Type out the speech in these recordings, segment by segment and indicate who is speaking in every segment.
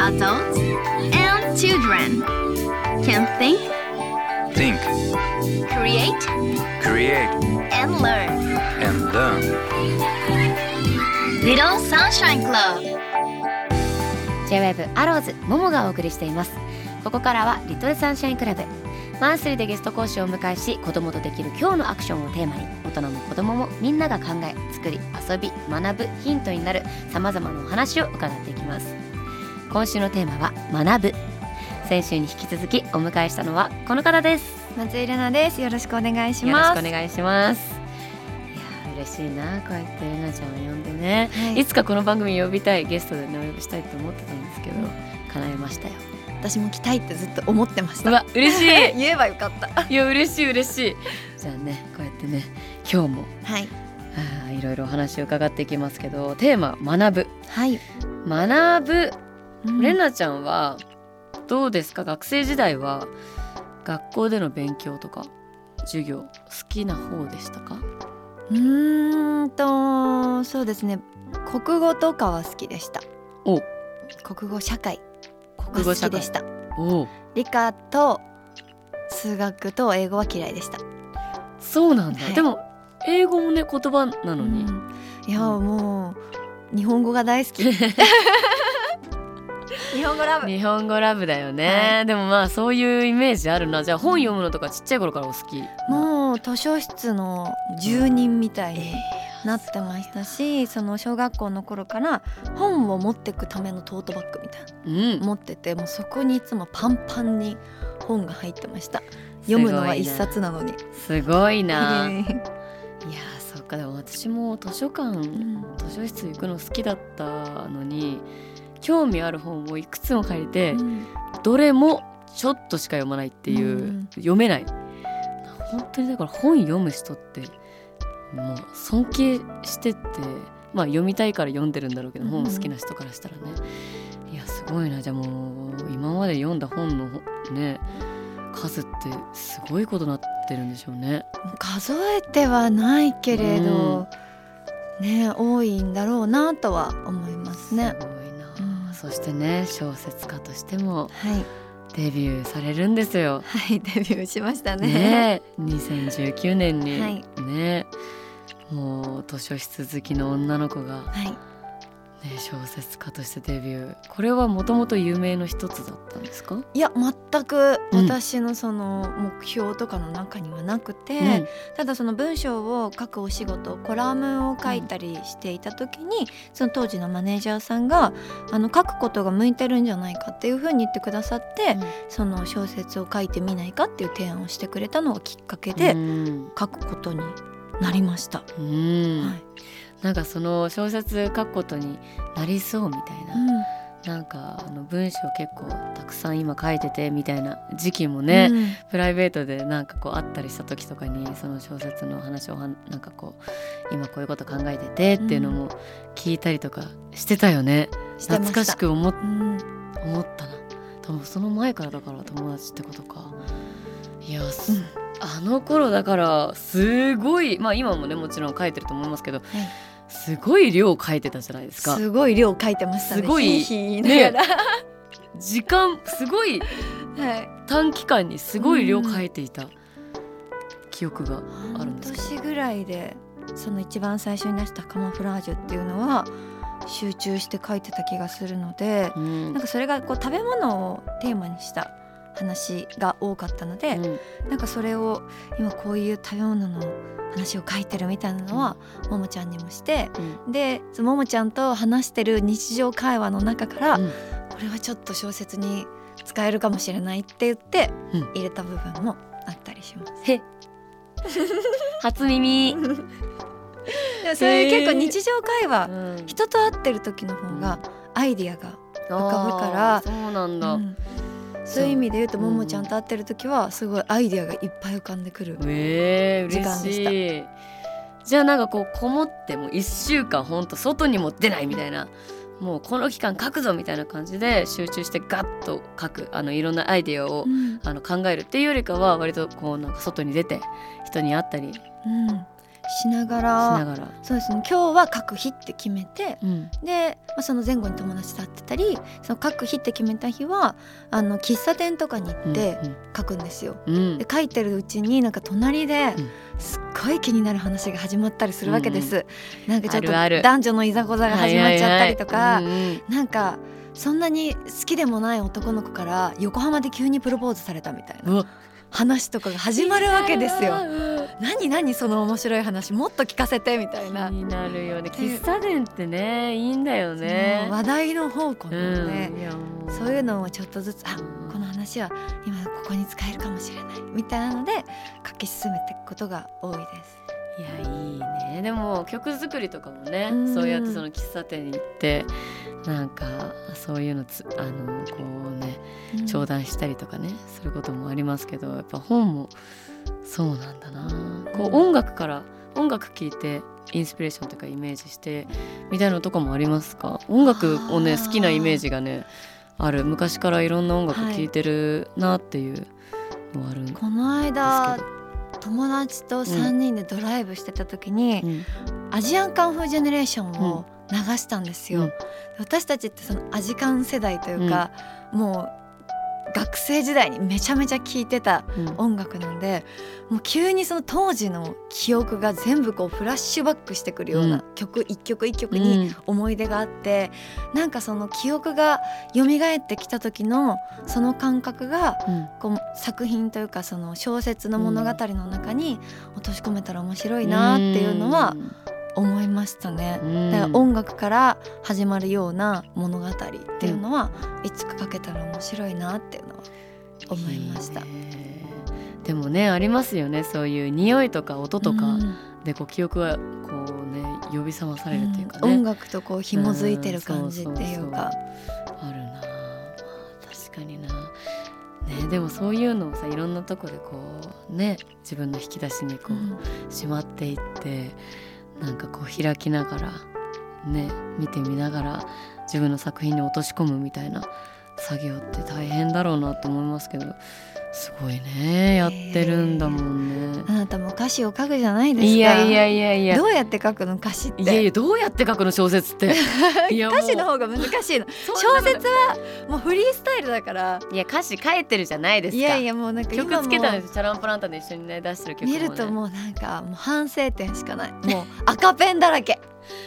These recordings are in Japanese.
Speaker 1: Adults and children can think,
Speaker 2: Think,
Speaker 1: create,
Speaker 2: create,
Speaker 1: and learn.
Speaker 2: and learn.
Speaker 1: Little Sunshine Club.
Speaker 3: J-WAVE アローズももがお送りしていますここからはリトルサンシャインクラブマンスリーでゲスト講師をお迎えし子供とできる今日のアクションをテーマに大人も子供もみんなが考え作り遊び学ぶヒントになるさまざまなお話を伺っていきます。今週のテーマは学ぶ。先週に引き続きお迎えしたのはこの方です。
Speaker 4: 松井玲奈です。よろしくお願いし
Speaker 3: よろし
Speaker 4: ます。
Speaker 3: くお願いします。いやー嬉しいなこうやってれなちゃんを呼んでね、
Speaker 4: はい。
Speaker 3: い、つかこの番組呼びたいゲストでねお呼びしたいと思ってたんですけど、叶えましたよ
Speaker 4: 私も来たいってずっと思ってました。
Speaker 3: うわ嬉しい
Speaker 4: 言えばよかった。
Speaker 3: いや嬉しい嬉しいじゃあねこうやってね今日も
Speaker 4: はい。
Speaker 3: あーいろいろお話を伺っていきますけどテーマ学ぶ
Speaker 4: はい。
Speaker 3: 学ぶ
Speaker 4: うん
Speaker 3: れなちゃんはどうですか？学生時代は学校での勉強とか授業好きな方でしたか？
Speaker 4: うーんとそうですね。国語とかは好きでした。
Speaker 3: お
Speaker 4: 国語社会
Speaker 3: 国語社会。
Speaker 4: きでした。
Speaker 3: お
Speaker 4: 理科と数学と英語は嫌いでした。
Speaker 3: そうなんだ、
Speaker 4: はい。
Speaker 3: でも英語もね言葉なのに、
Speaker 4: うん。いやもう日本語が大好き。日本語ラブ。
Speaker 3: 日本語ラブだよね、
Speaker 4: は
Speaker 3: でもまあそういうイメージあるな。じゃあ本読むのとかちっちゃい頃からお好き。
Speaker 4: もう図書室の住人みたいになってましたし、その小学校の頃から本を持ってくためのトートバッグみたいな
Speaker 3: うん。
Speaker 4: 持っててもうそこにいつもパンパンに本が入ってました。読むのは一冊なのに。
Speaker 3: すごいな。
Speaker 4: う
Speaker 3: いやーそっか。でも私も図書館
Speaker 4: ん。
Speaker 3: 図書室行くの好きだったのに興味ある本をいくつも借りて、
Speaker 4: うん。
Speaker 3: どれもちょっとしか読まないっていう、
Speaker 4: うん。
Speaker 3: 読めない。本当にだから本読む人ってもう尊敬してってまあ読みたいから読んでるんだろうけど、
Speaker 4: うん
Speaker 3: 本好きな人からしたらね。いやすごいな。じゃあもう今まで読んだ本のね数ってすごいことになってるんでしょうね。
Speaker 4: 数えてはないけれど、ね多いんだろうなとは思いますね。
Speaker 3: すごいな、
Speaker 4: うん。
Speaker 3: そしてね小説家としても
Speaker 4: はい
Speaker 3: デビューされるんですよ。
Speaker 4: はいデビューしましたね。
Speaker 3: ねえ2019年に、
Speaker 4: はい。
Speaker 3: ねもう図書室好きの女の子が、
Speaker 4: はい
Speaker 3: ね、小説家としてデビュー。これはもともと有名の一つだったんですか、
Speaker 4: いや全く
Speaker 3: うん。
Speaker 4: 私のその目標とかの中にはなくて、
Speaker 3: うん。
Speaker 4: ただその文章を書くお仕事コラムを書いたりしていた時に、その当時のマネージャーさんがあの書くことが向いてるんじゃないかっていうふうに言ってくださって、その小説を書いてみないかっていう提案をしてくれたのがきっかけで
Speaker 3: うん。
Speaker 4: 書くことになりました。
Speaker 3: うん。
Speaker 4: はい
Speaker 3: なんかその小説書くことになりそうみたいな、
Speaker 4: うん。
Speaker 3: なんかあの文章結構たくさん今書いててみたいな時期もね、
Speaker 4: うん。
Speaker 3: プライベートでなんかこう会ったりした時とかにその小説の話をはんなんかこう今こういうこと考えててっていうのも聞いたりとかしてたよね、
Speaker 4: してました。
Speaker 3: 懐かしく思思ったな。多分その前からだから友達ってことか。いや、あの頃だからすごいまあ今もねもちろん書いてると思いますけど、すごい量書いてたじゃないですか
Speaker 4: すごい量書いてましたね。
Speaker 3: すごい
Speaker 4: ひいひい言いながら、
Speaker 3: 時間すごい
Speaker 4: はい。
Speaker 3: 短期間にすごい量書いていた記憶があるん
Speaker 4: 半
Speaker 3: です
Speaker 4: 年ぐらいでその一番最初に出したカモフラージュっていうのは集中して書いてた気がするので、
Speaker 3: うん
Speaker 4: なんかそれがこう食べ物をテーマにした話が多かったので、なんかそれを今こういう食べ物の話を書いてるみたいなのは、ももちゃんにもして
Speaker 3: うん。
Speaker 4: でそのももちゃんと話してる日常会話の中から、
Speaker 3: うん。
Speaker 4: これはちょっと小説に使えるかもしれないって言って
Speaker 3: うん。
Speaker 4: 入れた部分もあったりします。
Speaker 3: へ初耳、
Speaker 4: でもそれ結構日常会話、
Speaker 3: うん。
Speaker 4: 人と会ってる時の方がアイディアが、浮かぶから
Speaker 3: そうなんだ、
Speaker 4: うんそういう意味で言うと
Speaker 3: うん
Speaker 4: ももちゃんと会ってる時はすごいアイディアがいっぱい浮かんでくる。
Speaker 3: えー、
Speaker 4: 時間でした。
Speaker 3: 嬉しいじゃあなんかこうこもっても1週間ほんと外にも出ないみたいなもうこの期間書くぞみたいな感じで集中してガッと書くあのいろんなアイデアを、
Speaker 4: うん。
Speaker 3: あの考えるっていうよりかは割とこうなんか外に出て人に会ったり。
Speaker 4: うんしなが
Speaker 3: し
Speaker 4: ら
Speaker 3: ながら、
Speaker 4: そうですね。今日は書く日って決めて
Speaker 3: うん、
Speaker 4: で、まあ、その前後に友達と会ってたりその書く日って決めた日はあの喫茶店とかに行って書くんですよ。
Speaker 3: うん。うん
Speaker 4: で書いてるうちになんか隣で
Speaker 3: うん。
Speaker 4: すっごい気になる話が始まったりするわけです。なんかちょっと
Speaker 3: あるある。
Speaker 4: 男女のいざこざが始まっちゃったりとか、
Speaker 3: はいはいはい。うんうん
Speaker 4: なんかそんなに好きでもない男の子から横浜で急にプロポーズされたみたいな話とかが始まるわけですよ。
Speaker 3: うん
Speaker 4: 何何その面白い話もっと聞かせてみたいな。
Speaker 3: 気になるよね喫茶店ってねいいんだよね
Speaker 4: 話題の宝庫
Speaker 3: う
Speaker 4: なので、
Speaker 3: う
Speaker 4: そういうのをちょっとずつあ
Speaker 3: うん
Speaker 4: この話は今ここに使えるかもしれないみたいなので書き進めていくことが多いです。
Speaker 3: いやいいねでも曲作りとかもね
Speaker 4: うん。
Speaker 3: そうやってその喫茶店に行ってなんかそういうのつあのこうね頂戴したりとかねすることもありますけどやっぱ本もそうなんだな。こう音楽から音楽聴いてインスピレーションとかイメージしてみたいなのとかもありますか？音楽をね好きなイメージがねある。昔からいろんな音楽聴いてるなっていうのはあるんですけど、
Speaker 4: この間友達と3人でドライブしてた時に、
Speaker 3: うん。
Speaker 4: アジアンカンフージェネレーションを流したんですよ。
Speaker 3: うん。
Speaker 4: 私たちってそのアジカン世代というか、もう学生時代にめちゃめちゃ聴いてた
Speaker 3: うん。
Speaker 4: 音楽なんでもう急にその当時の記憶が全部こうフラッシュバックしてくるよう
Speaker 3: う
Speaker 4: なん。曲一曲一曲に思い出があって、なんかその記憶が蘇ってきた時のその感覚が
Speaker 3: うん。
Speaker 4: こう作品というかその小説の物語の中に落とし込めたら面白いなっていうのは思いましたね。
Speaker 3: うん。
Speaker 4: だから音楽から始まるような物語っていうのは、いつか書けたら面白いなっていうのは思いました。
Speaker 3: でもねありますよね。そういう匂いとか音とか
Speaker 4: うん。
Speaker 3: でこう記憶がこうね呼び覚まされるっていうかね、
Speaker 4: 音楽とこう紐づいてる感じっていうか。
Speaker 3: あるな、まあ、確かにな。ねでもそういうのをさいろんなとこでこうね自分の引き出しにこう、
Speaker 4: うん。
Speaker 3: しまっていってなんかこう開きながらね見てみながら自分の作品に落とし込むみたいな作業って大変だろうなと思いますけど。すごいねやってるんだもんね。
Speaker 4: あなたも歌詞を書くじゃないですか。
Speaker 3: いやいやいやいや
Speaker 4: どうやって書くの歌詞って。
Speaker 3: いやいやどうやって書くの小説って
Speaker 4: 歌詞の方が難しいの。小説はもうフリースタイルだから。
Speaker 3: いや歌詞書いてるじゃないですか
Speaker 4: いやいやもうなんか
Speaker 3: 曲つけたんですよチャランポランタンで一緒にね出してる曲も、ね、
Speaker 4: 見るともうなんかもう反省点しかない。もう赤ペンだらけ。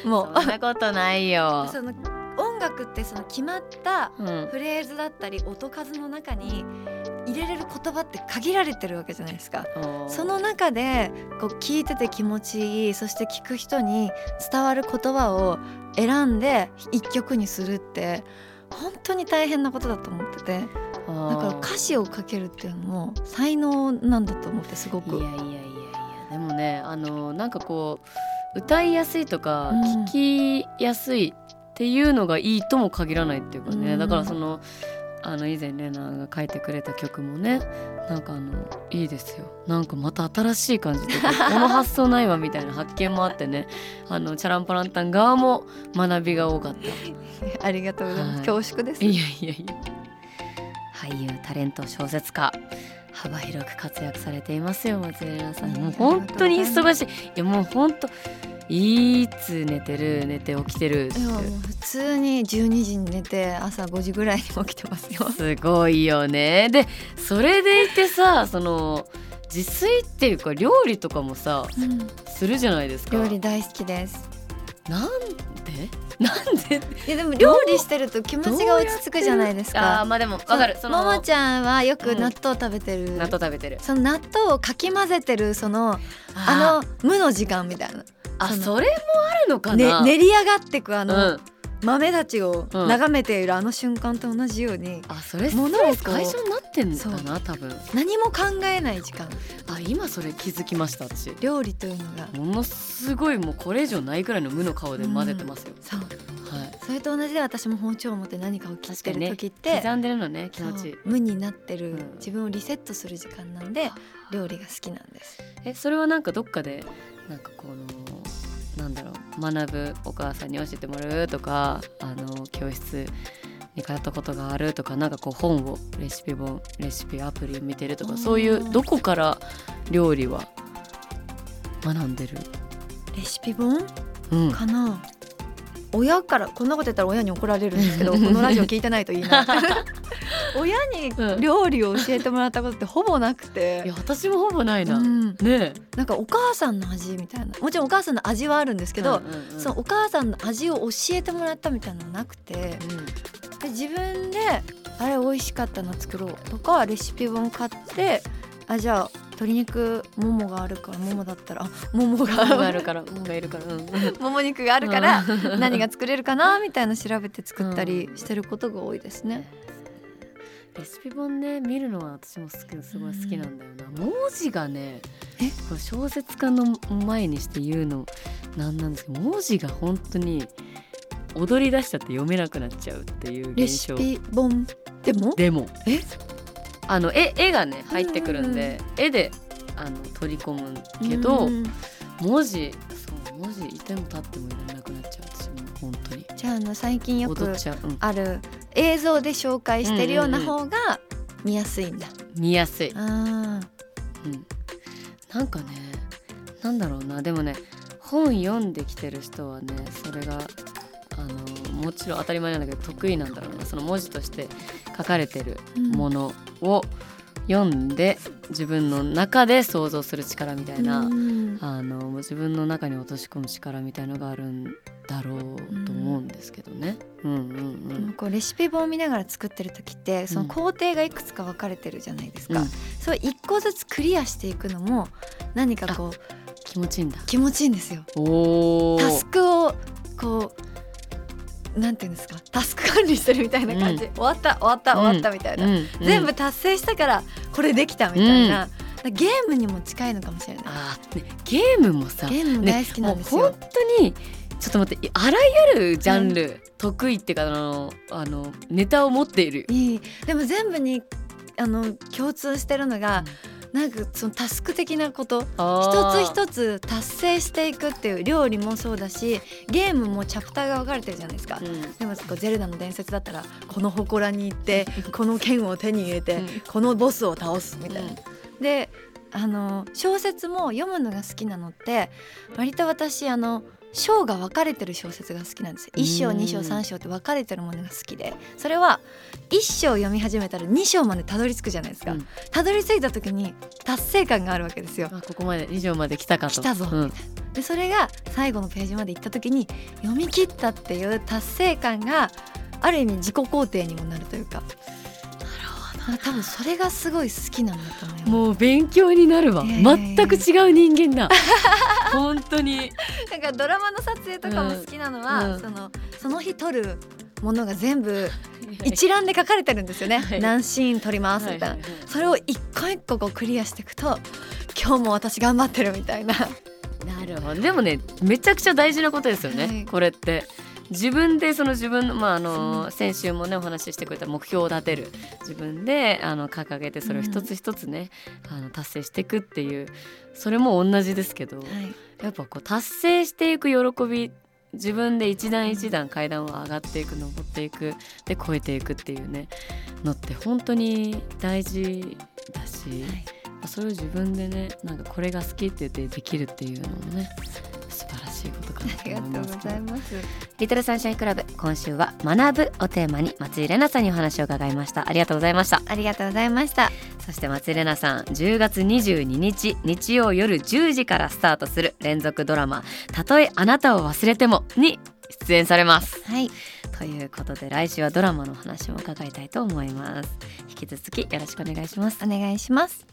Speaker 4: もう
Speaker 3: そんなことないよ、
Speaker 4: その音楽ってその決まった
Speaker 3: うん、
Speaker 4: フレーズだったり音数の中に入れれる言葉って限られてるわけじゃないですか。その中でこう聞いてて気持ちいいそして聞く人に伝わる言葉を選んで一曲にするって本当に大変なことだと思ってて。だから歌詞を書けるっていうのも才能なんだと思ってすごく。
Speaker 3: いやいやいやいやでもねあのなんかこう歌いやすいとか、
Speaker 4: うん。
Speaker 3: 聞きやすいっていうのがいいとも限らないっていうかね、
Speaker 4: うん。
Speaker 3: だからそのあの以前レナが書いてくれた曲もねなんかあのいいですよ。なんかまた新しい感じでこの発想ないわみたいな発見もあってね。あのチャランポランタン側も学びが多かった。
Speaker 4: ありがとうございます、
Speaker 3: はい。
Speaker 4: 恐縮です。
Speaker 3: いやいやいや。俳優タレント小説家幅広く活躍されていますよ松井玲奈さん。もう本当に忙しい。いやもう本当いつ寝てる寝て起きてるって。
Speaker 4: 普通に12時に寝て朝5時ぐらいに起きてますよ。
Speaker 3: すごいよね。でそれでいてさその自炊っていうか料理とかもさするじゃないですか。
Speaker 4: 料理大好きです。
Speaker 3: なんで？なんで？
Speaker 4: いやでも料理してると気持ちが落ち着くじゃないですか。
Speaker 3: あーまあでもわかる。その
Speaker 4: ももちゃんはよく
Speaker 3: うん。
Speaker 4: 納豆食べてる、
Speaker 3: 納豆食べてる。
Speaker 4: その納豆をかき混ぜてるそのあの無の時間みたいな
Speaker 3: あ
Speaker 4: そ
Speaker 3: れもあるのか
Speaker 4: ね
Speaker 3: な、
Speaker 4: 練り上がってくあの、
Speaker 3: うん。
Speaker 4: 豆たちを
Speaker 3: うん。
Speaker 4: 眺めているあの瞬間と同じように、
Speaker 3: あそれスト
Speaker 4: 物をこう
Speaker 3: レス解消になってんのかな多分。
Speaker 4: 何も考えない時間。
Speaker 3: あ今それ気づきました私。
Speaker 4: 料理というのが。
Speaker 3: ものすごいもうこれ以上ないくらいの無の顔で混ぜてますよ、
Speaker 4: そう。
Speaker 3: はい。
Speaker 4: それと同じで私も包丁を持って何かを切ってる時って、
Speaker 3: 刻んでるのね気持ち。
Speaker 4: 無になってる、
Speaker 3: うん。
Speaker 4: 自分をリセットする時間なんで料理が好きなんです。
Speaker 3: えそれはなんかどっかでなんかこの学ぶお母さんに教えてもらうとかあの教室に通ったことがあるとかなんかこう本をレシピ本レシピアプリを見てるとかそういうどこから料理は学んでる？
Speaker 4: レシピ本？
Speaker 3: うん。
Speaker 4: かな。親からこんなこと言ったら親に怒られるんですけどこのラジオ聞いてないといいな 親に料理を教えてもらったことってほぼなく
Speaker 3: い
Speaker 4: て
Speaker 3: や、私もほぼないな、
Speaker 4: うん、
Speaker 3: ねえ。
Speaker 4: なんかお母さんの味みたいな。もちろんお母さんの味はあるんですけど、
Speaker 3: うんうんうん。
Speaker 4: そのお母さんの味を教えてもらったみたいなのなくて。で自分であれ美味しかったの作ろうとかレシピ本買ってあじゃあ鶏肉ももがあるからももだったらあもも
Speaker 3: うん、があ
Speaker 4: が
Speaker 3: るから、うんがいるから、うん、
Speaker 4: もも肉があるから
Speaker 3: うん。
Speaker 4: 何が作れるかなみたいな調べて作ったりしてることが多いですね。
Speaker 3: レシピ本ね見るのは私も好きすごい好きなんだよな、文字がね
Speaker 4: え？
Speaker 3: これ小説家の前にして言うのなんなんですけど文字が本当に踊り出しちゃって読めなくなっちゃうっていう
Speaker 4: レ
Speaker 3: 現象。
Speaker 4: シピ本でも？
Speaker 3: でも。
Speaker 4: え？
Speaker 3: あの絵絵がね入ってくるんで絵であの取り込むけど
Speaker 4: うん
Speaker 3: 文字そう文字いても立ってもいられなくなっちゃう私も本当に。
Speaker 4: じゃああの最近よく
Speaker 3: 踊っちゃう、うん。
Speaker 4: ある映像で紹介してるような方が見やすいんだ。
Speaker 3: 見やすい。
Speaker 4: あ
Speaker 3: うん、なんかねなんだろうな。でもね本読んできてる人はねそれがあのもちろん当たり前なんだけど得意なんだろうな。その文字として書かれてる
Speaker 4: ー
Speaker 3: ものを読んで自分の中で想像する力みたいな、
Speaker 4: うん。
Speaker 3: あの自分の中に落とし込む力みたいのがあるんだろうと思うんですけどね。うんうん
Speaker 4: こうレシピ本を見ながら作ってる時ってその工程がいくつか分かれてるじゃないですか、
Speaker 3: うん。
Speaker 4: そう一個ずつクリアしていくのも何かこう
Speaker 3: 気持ちいいんだ。
Speaker 4: 気持ちいいんですよ。タスクをこうなんていうんですか？タスク管理してるみたいな感じ、
Speaker 3: うん。
Speaker 4: 終わった終わった終わったみたいな、
Speaker 3: うん。うん。
Speaker 4: 全部達成したからこれできたみたいな、ゲームにも近いのかもしれない。
Speaker 3: あー、ね、ゲームもさ
Speaker 4: ゲームも大好きなんですよ、
Speaker 3: もう本当にちょっと待ってあらゆるジャンル、得意っていうかあのあのネタを持っている。
Speaker 4: いい。でも全部にあの共通してるのが、なんかそのタスク的なこと。一つ一つ達成していくっていう料理もそうだしゲームもチャプターが分かれてるじゃないですか、
Speaker 3: うん。
Speaker 4: でもこうゼルダの伝説だったらこの祠に行ってこの剣を手に入れて、
Speaker 3: うん。
Speaker 4: このボスを倒すみたいな。
Speaker 3: うん。
Speaker 4: であの小説も読むのが好きなのって割と私あの章が分かれてる小説が好きなんですよ。1章
Speaker 3: うん。
Speaker 4: 2章3章って分かれてるものが好きで。それは1章読み始めたら2章までたどり着くじゃないですか、
Speaker 3: うん。
Speaker 4: たどり着いた時に達成感があるわけですよ。
Speaker 3: あここまで以上まで来たかと。
Speaker 4: 来たぞ。
Speaker 3: うん。
Speaker 4: でそれが最後のページまで行った時に読み切ったっていう達成感がある意味自己肯定にもなるというか。多分それがすごい好きなんだと思います。
Speaker 3: もう勉強になるわ。
Speaker 4: いやいやいや
Speaker 3: 全く違う人間だ本当に。
Speaker 4: なんかドラマの撮影とかも好きなのは、
Speaker 3: うんうん。
Speaker 4: そのその日撮るものが全部一覧で書かれてるんですよね、
Speaker 3: はい。
Speaker 4: 何シーン撮りますみたいな、
Speaker 3: はいはいはい
Speaker 4: それを一個一個こうクリアしていくと今日も私頑張ってるみたいな。
Speaker 3: なるほど。でもねめちゃくちゃ大事なことですよね、
Speaker 4: はい。
Speaker 3: これって自分でその自分のまああの先週もねお話ししてくれた目標を立てる。自分であの掲げてそれを一つ一つね、あの達成していくっていう。それも同じですけど、やっぱこう達成していく喜び自分で一段一段階段を上がっていく登っていくで超えていくっていうねのって本当に大事だし、
Speaker 4: はい。
Speaker 3: それを自分でねなんかこれが好きって言ってできるっていうのもねしいことかなと
Speaker 4: ありがとうございます。
Speaker 3: リトルサンシャインクラブ今週は学ぶをテーマに松井玲奈さんにお話を伺いました。ありがとうございました。
Speaker 4: ありがとうございました。
Speaker 3: そして松井玲奈さん10月22日日曜夜10時からスタートする連続ドラマ「たとえあなたを忘れても」に出演されます。
Speaker 4: はい。
Speaker 3: ということで来週はドラマのお話も伺いたいと思います。引き続きよろしくお願いします。
Speaker 4: お願いします